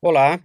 Olá,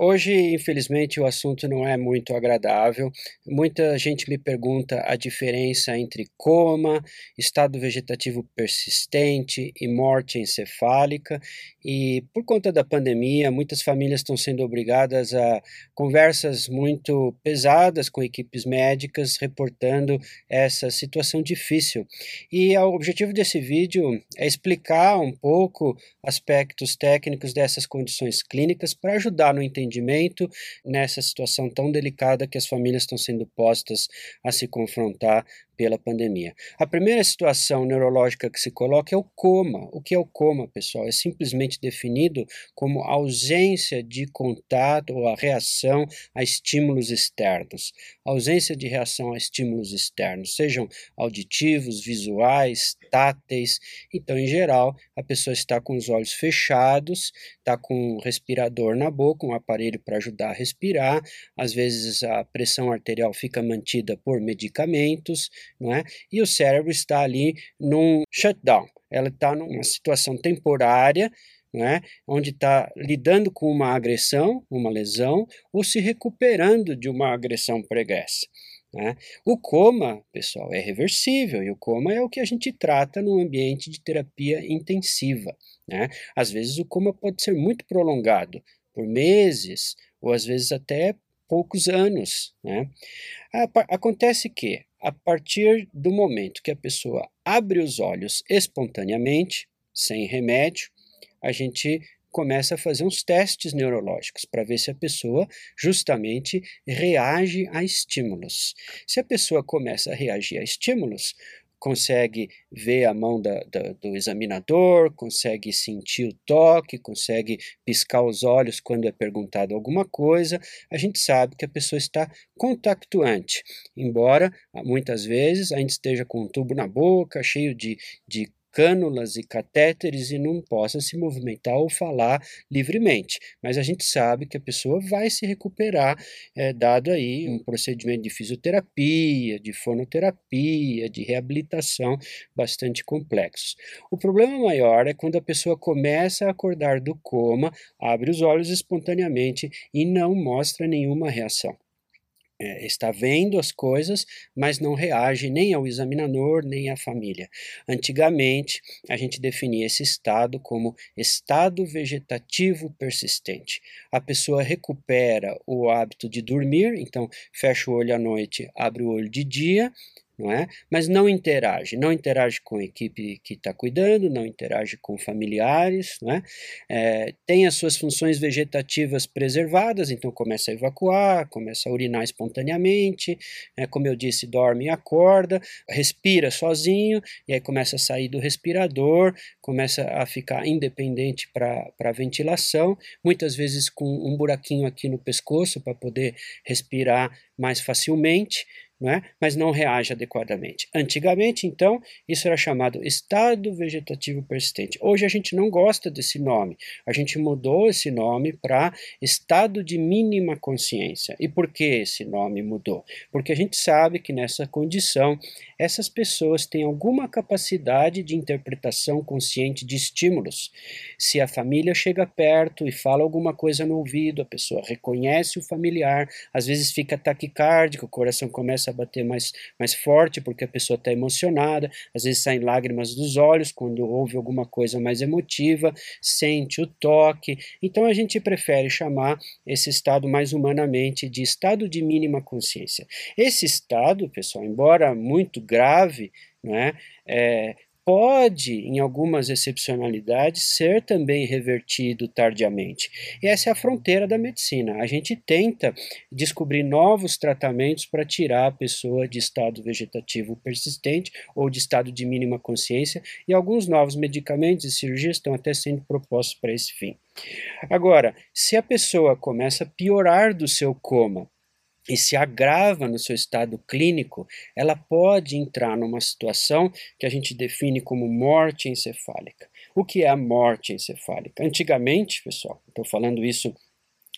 Hoje, infelizmente, o assunto não é muito agradável. Muita gente me pergunta a diferença entre coma, estado vegetativo persistente e morte encefálica. E por conta da pandemia, muitas famílias estão sendo obrigadas a conversas muito pesadas com equipes médicas reportando essa situação difícil. E o objetivo desse vídeo é explicar um pouco aspectos técnicos dessas condições clínicas para ajudar no entendimento entendimento nessa situação tão delicada que as famílias estão sendo postas a se confrontar pela pandemia. A primeira situação neurológica que se coloca é o coma. O que é o coma, pessoal? É simplesmente definido como ausência de contato ou a reação a estímulos externos. ausência de reação a estímulos externos, sejam auditivos, visuais, táteis. Então, em geral, a pessoa está com os olhos fechados, está com um respirador na boca, um aparelho para ajudar a respirar. Às vezes a pressão arterial fica mantida por medicamentos não é? E o cérebro está ali num shutdown, ela está numa situação temporária, não é? onde está lidando com uma agressão, uma lesão, ou se recuperando de uma agressão pregressa. Né? O coma, pessoal, é reversível e o coma é o que a gente trata no ambiente de terapia intensiva. Né? Às vezes o coma pode ser muito prolongado, por meses, ou às vezes até poucos anos. Né? Acontece que a partir do momento que a pessoa abre os olhos espontaneamente, sem remédio, a gente começa a fazer uns testes neurológicos para ver se a pessoa justamente reage a estímulos. Se a pessoa começa a reagir a estímulos, consegue ver a mão da, da, do examinador, consegue sentir o toque, consegue piscar os olhos quando é perguntado alguma coisa, a gente sabe que a pessoa está contactuante, embora muitas vezes a gente esteja com um tubo na boca, cheio de, de cânulas e catéteres e não possa se movimentar ou falar livremente. Mas a gente sabe que a pessoa vai se recuperar, é, dado aí um procedimento de fisioterapia, de fonoterapia, de reabilitação bastante complexos. O problema maior é quando a pessoa começa a acordar do coma, abre os olhos espontaneamente e não mostra nenhuma reação é, está vendo as coisas, mas não reage nem ao examinador nem à família. Antigamente, a gente definia esse estado como estado vegetativo persistente. A pessoa recupera o hábito de dormir, então fecha o olho à noite, abre o olho de dia, não é? Mas não interage, não interage com a equipe que está cuidando, não interage com familiares, não é? é? Tem as suas funções vegetativas preservadas, então começa a evacuar, começa a urinar espontaneamente, é, como eu disse, dorme e acorda, respira sozinho, e aí começa a sair do respirador, começa a ficar independente para a ventilação, muitas vezes com um buraquinho aqui no pescoço para poder respirar mais facilmente não é? mas não reage adequadamente. Antigamente, então, isso era chamado estado vegetativo persistente. Hoje a gente não gosta desse nome. A gente mudou esse nome para estado de mínima consciência. E por que esse nome mudou? Porque a gente sabe que nessa condição essas pessoas têm alguma capacidade de interpretação consciente de estímulos. Se a família chega perto e fala alguma coisa no ouvido, a pessoa reconhece o familiar, às vezes fica taquicárdico, o coração começa começa a bater mais, mais forte porque a pessoa está emocionada, às vezes saem lágrimas dos olhos quando houve alguma coisa mais emotiva, sente o toque. Então a gente prefere chamar esse estado mais humanamente de estado de mínima consciência. Esse estado, pessoal, embora muito grave, não é, é pode, em algumas excepcionalidades, ser também revertido tardiamente. E essa é a fronteira da medicina. A gente tenta descobrir novos tratamentos para tirar a pessoa de estado vegetativo persistente ou de estado de mínima consciência, e alguns novos medicamentos e cirurgias estão até sendo propostos para esse fim. Agora, se a pessoa começa a piorar do seu coma, e se agrava no seu estado clínico, ela pode entrar numa situação que a gente define como morte encefálica. O que é a morte encefálica? Antigamente, pessoal, estou falando isso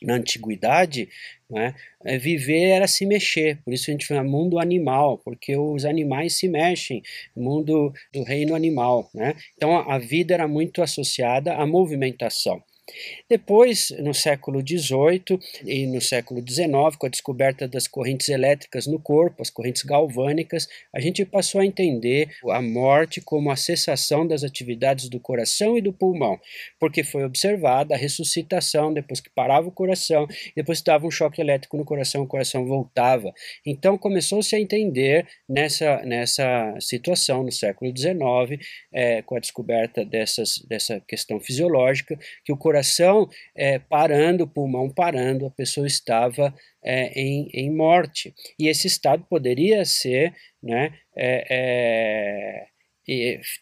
na antiguidade, né, viver era se mexer, por isso a gente fala mundo animal, porque os animais se mexem, mundo do reino animal. Né? Então a vida era muito associada à movimentação. Depois, no século XVIII e no século XIX, com a descoberta das correntes elétricas no corpo, as correntes galvânicas, a gente passou a entender a morte como a cessação das atividades do coração e do pulmão, porque foi observada a ressuscitação depois que parava o coração, depois dava um choque elétrico no coração, o coração voltava. Então começou-se a entender nessa, nessa situação no século XIX, é, com a descoberta dessas, dessa questão fisiológica, que o coração é, parando, o pulmão parando, a pessoa estava é, em, em morte. E esse estado poderia ser né, é,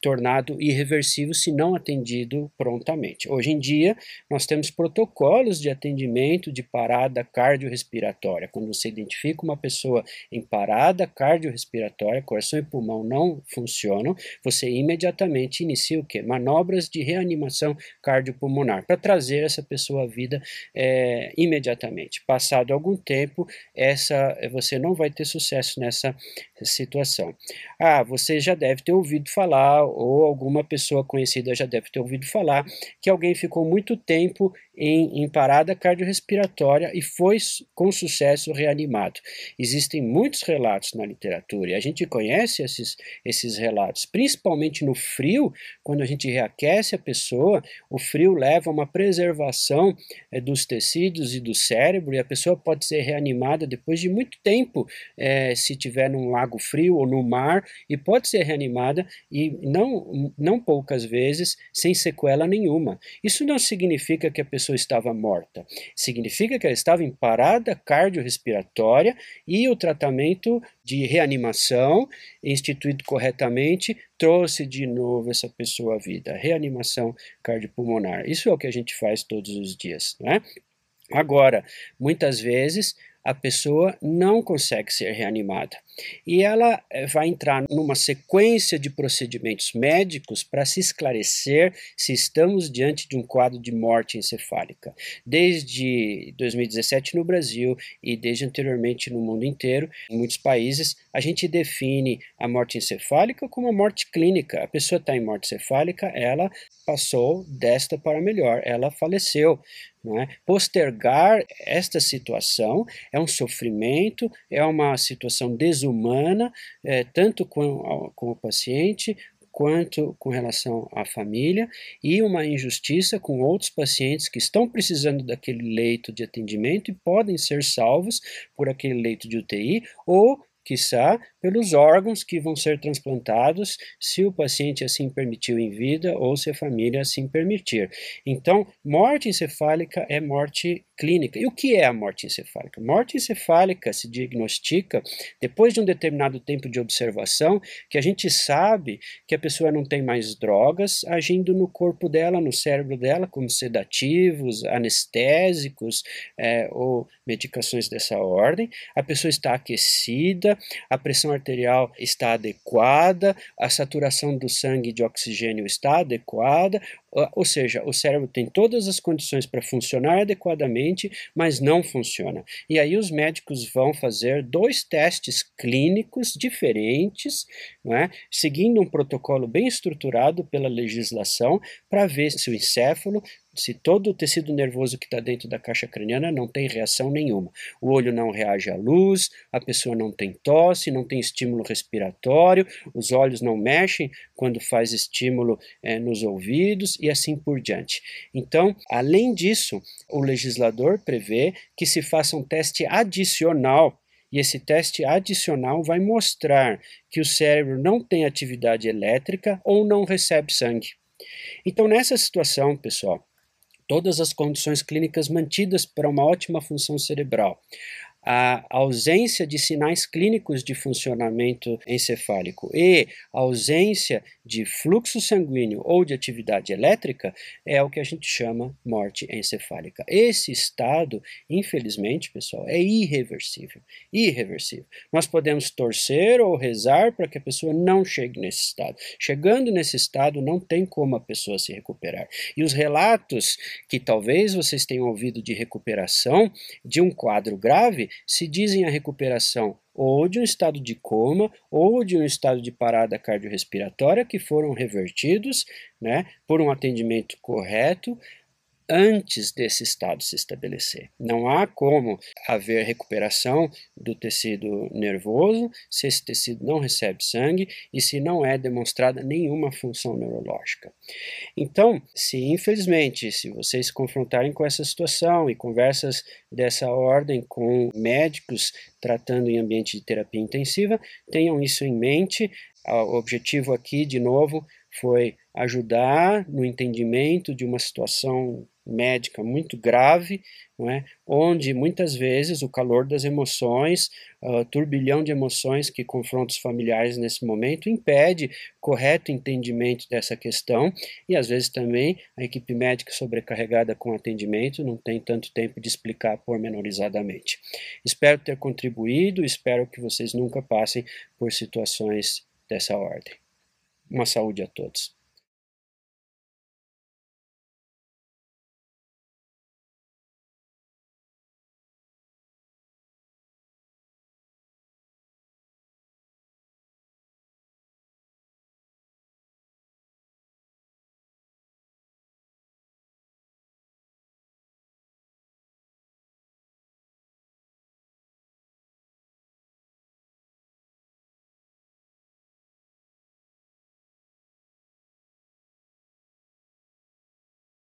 tornado irreversível se não atendido prontamente. Hoje em dia, nós temos protocolos de atendimento de parada cardiorrespiratória. Quando você identifica uma pessoa em parada cardiorrespiratória, coração e pulmão não funcionam, você imediatamente inicia o quê? Manobras de reanimação cardiopulmonar para trazer essa pessoa à vida é, imediatamente. Passado algum tempo, essa você não vai ter sucesso nessa situação. Ah, você já deve ter ouvido falar, ou alguma pessoa conhecida já deve ter ouvido falar, que alguém ficou muito tempo em, em parada cardiorrespiratória e foi com sucesso reanimado. Existem muitos relatos na literatura e a gente conhece esses, esses relatos, principalmente no frio, quando a gente reaquece a pessoa, o frio leva a uma preservação é, dos tecidos e do cérebro e a pessoa pode ser reanimada depois de muito tempo, é, se tiver num lago frio ou no mar, e pode ser reanimada e não, não poucas vezes sem sequela nenhuma. Isso não significa que a pessoa estava morta, significa que ela estava em parada cardiorrespiratória e o tratamento de reanimação, instituído corretamente, trouxe de novo essa pessoa à vida. Reanimação cardiopulmonar. Isso é o que a gente faz todos os dias, né? Agora, muitas vezes a pessoa não consegue ser reanimada. E ela eh, vai entrar numa sequência de procedimentos médicos para se esclarecer se estamos diante de um quadro de morte encefálica. Desde 2017 no Brasil e desde anteriormente no mundo inteiro, em muitos países, a gente define a morte encefálica como a morte clínica. A pessoa está em morte encefálica, ela passou desta para melhor, ela faleceu. É? Postergar esta situação é um sofrimento, é uma situação desumana, é, tanto com, com o paciente quanto com relação à família e uma injustiça com outros pacientes que estão precisando daquele leito de atendimento e podem ser salvos por aquele leito de UTI ou quiçá pelos órgãos que vão ser transplantados, se o paciente assim permitiu em vida ou se a família assim permitir. Então, morte encefálica é morte clínica. E o que é a morte encefálica? Morte encefálica se diagnostica depois de um determinado tempo de observação, que a gente sabe que a pessoa não tem mais drogas agindo no corpo dela, no cérebro dela, como sedativos, anestésicos é, ou medicações dessa ordem. A pessoa está aquecida, a pressão arterial está adequada, a saturação do sangue de oxigênio está adequada, ou seja, o cérebro tem todas as condições para funcionar adequadamente, mas não funciona. E aí os médicos vão fazer dois testes clínicos diferentes, é? seguindo um protocolo bem estruturado pela legislação, para ver se o encéfalo se todo o tecido nervoso que está dentro da caixa craniana não tem reação nenhuma. O olho não reage à luz, a pessoa não tem tosse, não tem estímulo respiratório, os olhos não mexem quando faz estímulo é, nos ouvidos e assim por diante. Então, além disso, o legislador prevê que se faça um teste adicional e esse teste adicional vai mostrar que o cérebro não tem atividade elétrica ou não recebe sangue. Então, nessa situação, pessoal, todas as condições clínicas mantidas para uma ótima função cerebral a ausência de sinais clínicos de funcionamento encefálico e ausência de fluxo sanguíneo ou de atividade elétrica é o que a gente chama morte encefálica. Esse estado, infelizmente, pessoal, é irreversível. Irreversível. Nós podemos torcer ou rezar para que a pessoa não chegue nesse estado. Chegando nesse estado, não tem como a pessoa se recuperar. E os relatos que talvez vocês tenham ouvido de recuperação de um quadro grave se dizem a recuperação ou de um estado de coma ou de um estado de parada cardiorrespiratória que foram revertidos né, por um atendimento correto antes desse estado se estabelecer. Não há como haver recuperação do tecido nervoso se esse tecido não recebe sangue e se não é demonstrada nenhuma função neurológica. Então, se infelizmente, se vocês se confrontarem com essa situação e conversas dessa ordem com médicos tratando em ambiente de terapia intensiva, tenham isso em mente. O objetivo aqui, de novo, foi ajudar no entendimento de uma situação médica muito grave, é? onde muitas vezes o calor das emoções, o turbilhão de emoções que confronta os familiares nesse momento impede correto entendimento dessa questão e às vezes também a equipe médica sobrecarregada com atendimento não tem tanto tempo de explicar pormenorizadamente. Espero ter contribuído, espero que vocês nunca passem por situações dessa ordem. Uma saúde a todos.